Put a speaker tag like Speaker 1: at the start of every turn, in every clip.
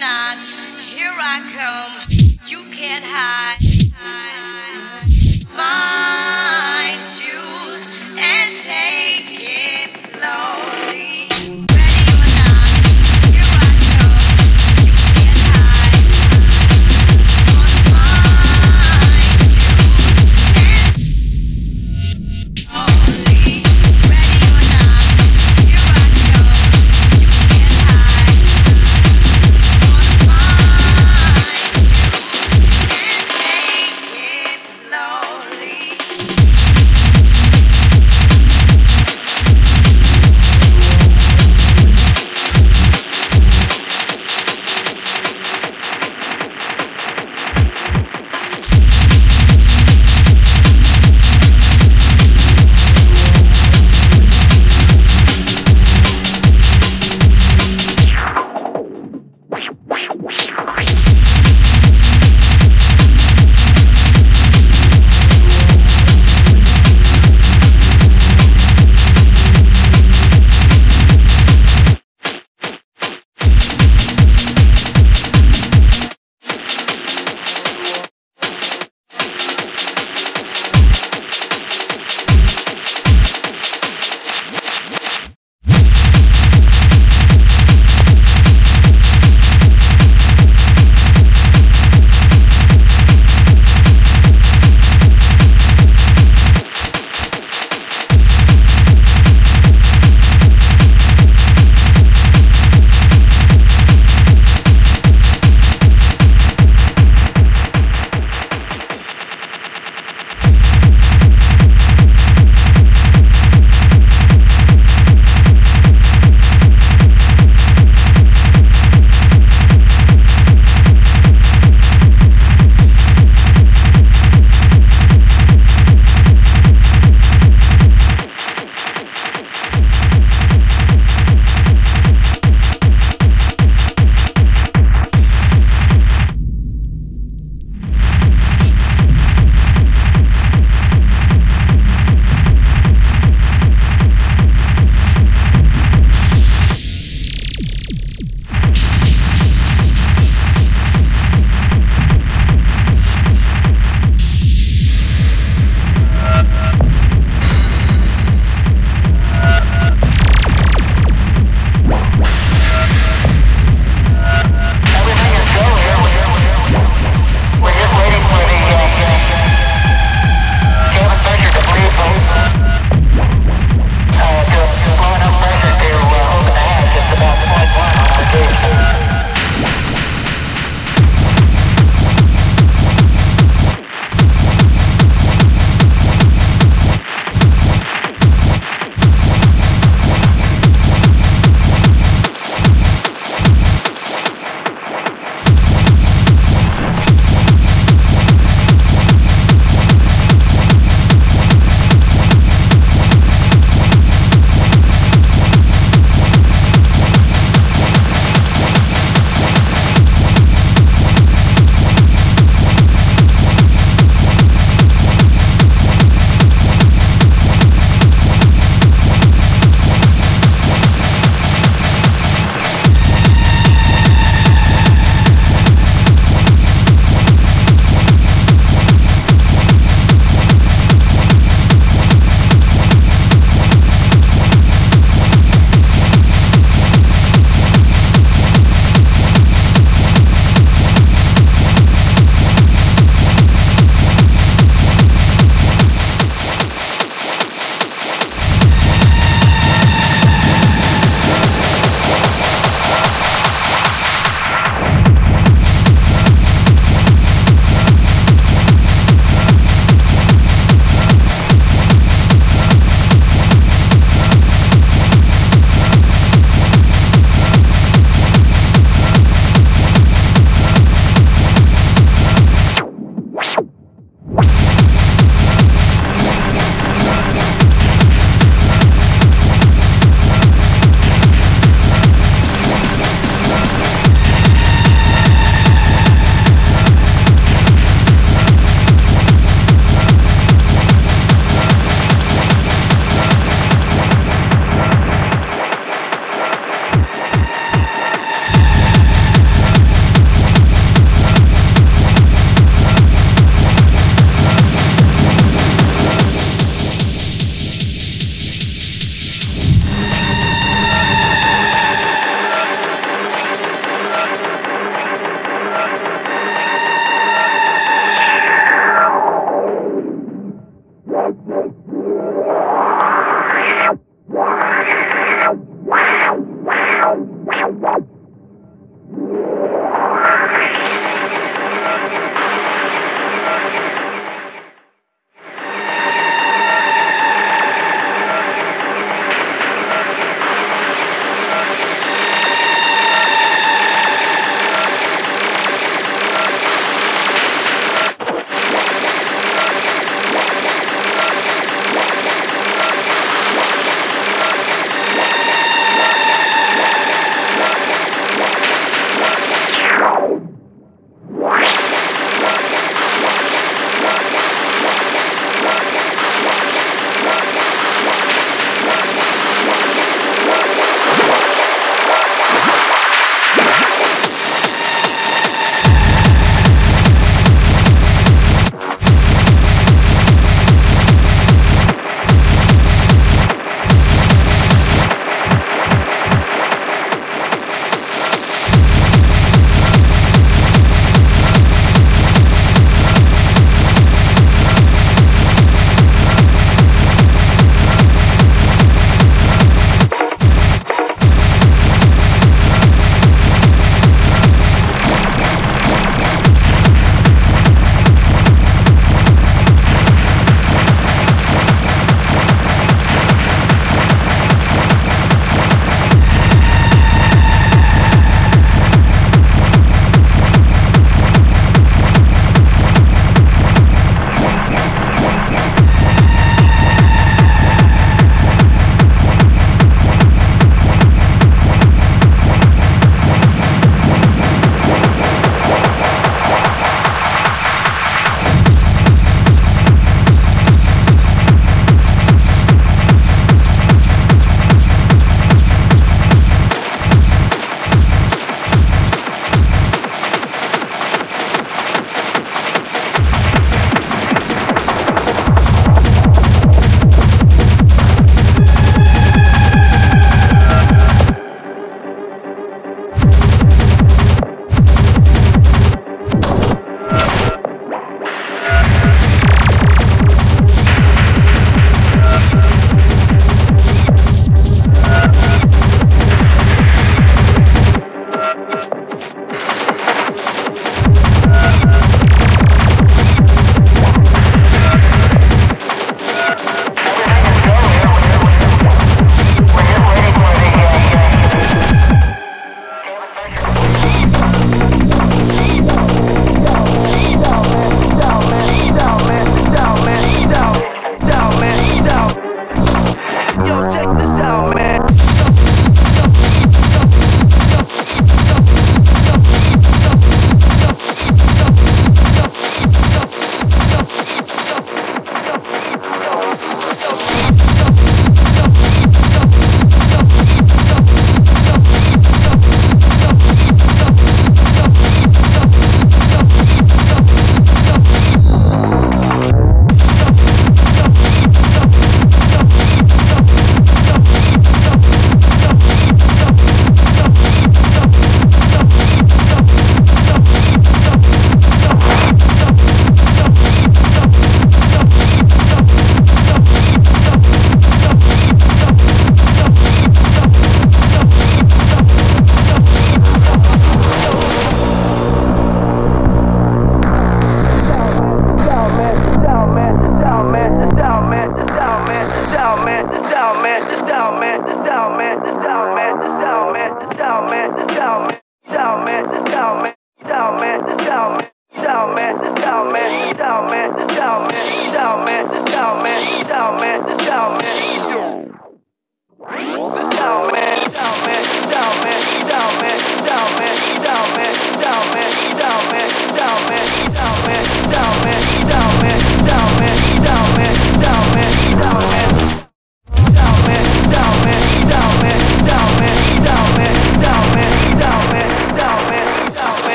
Speaker 1: not, here I come. You can't hide.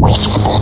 Speaker 2: Roskabon.